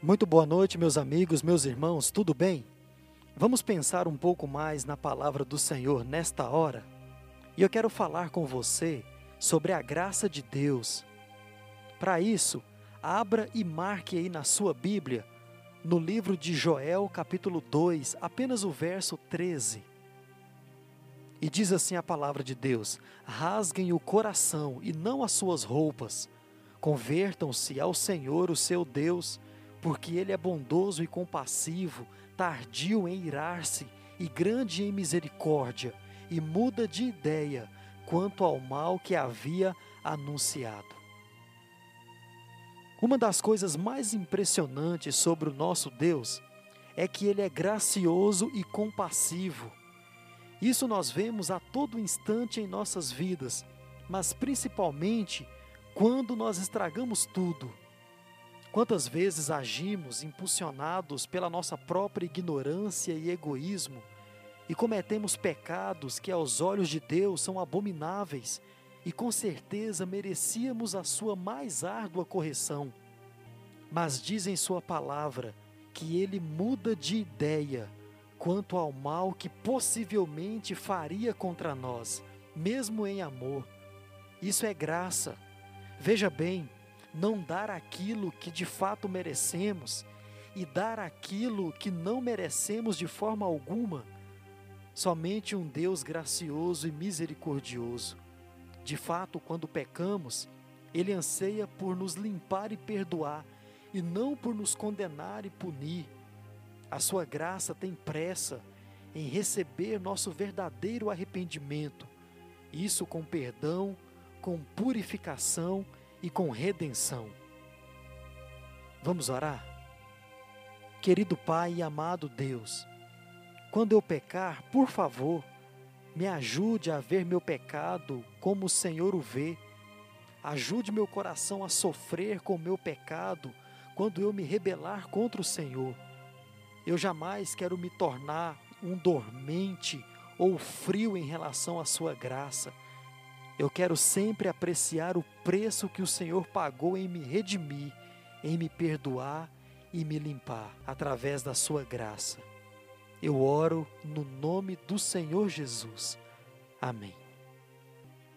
Muito boa noite, meus amigos, meus irmãos, tudo bem? Vamos pensar um pouco mais na palavra do Senhor nesta hora? E eu quero falar com você sobre a graça de Deus. Para isso, abra e marque aí na sua Bíblia, no livro de Joel, capítulo 2, apenas o verso 13. E diz assim a palavra de Deus: Rasguem o coração e não as suas roupas, convertam-se ao Senhor, o seu Deus porque ele é bondoso e compassivo, tardio em irar-se e grande em misericórdia, e muda de ideia quanto ao mal que havia anunciado. Uma das coisas mais impressionantes sobre o nosso Deus é que ele é gracioso e compassivo. Isso nós vemos a todo instante em nossas vidas, mas principalmente quando nós estragamos tudo Quantas vezes agimos impulsionados pela nossa própria ignorância e egoísmo e cometemos pecados que aos olhos de Deus são abomináveis e com certeza merecíamos a sua mais árdua correção. Mas diz em Sua palavra que Ele muda de ideia quanto ao mal que possivelmente faria contra nós, mesmo em amor. Isso é graça. Veja bem, não dar aquilo que de fato merecemos e dar aquilo que não merecemos de forma alguma. Somente um Deus gracioso e misericordioso. De fato, quando pecamos, Ele anseia por nos limpar e perdoar, e não por nos condenar e punir. A Sua graça tem pressa em receber nosso verdadeiro arrependimento, isso com perdão, com purificação e com redenção. Vamos orar? Querido Pai e amado Deus, quando eu pecar, por favor, me ajude a ver meu pecado como o Senhor o vê. Ajude meu coração a sofrer com meu pecado quando eu me rebelar contra o Senhor. Eu jamais quero me tornar um dormente ou frio em relação à Sua graça eu quero sempre apreciar o preço que o Senhor pagou em me redimir, em me perdoar e me limpar através da sua graça. Eu oro no nome do Senhor Jesus. Amém.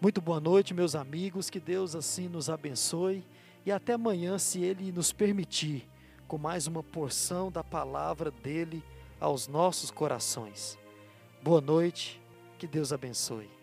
Muito boa noite, meus amigos, que Deus assim nos abençoe e até amanhã, se Ele nos permitir, com mais uma porção da palavra dele aos nossos corações. Boa noite, que Deus abençoe.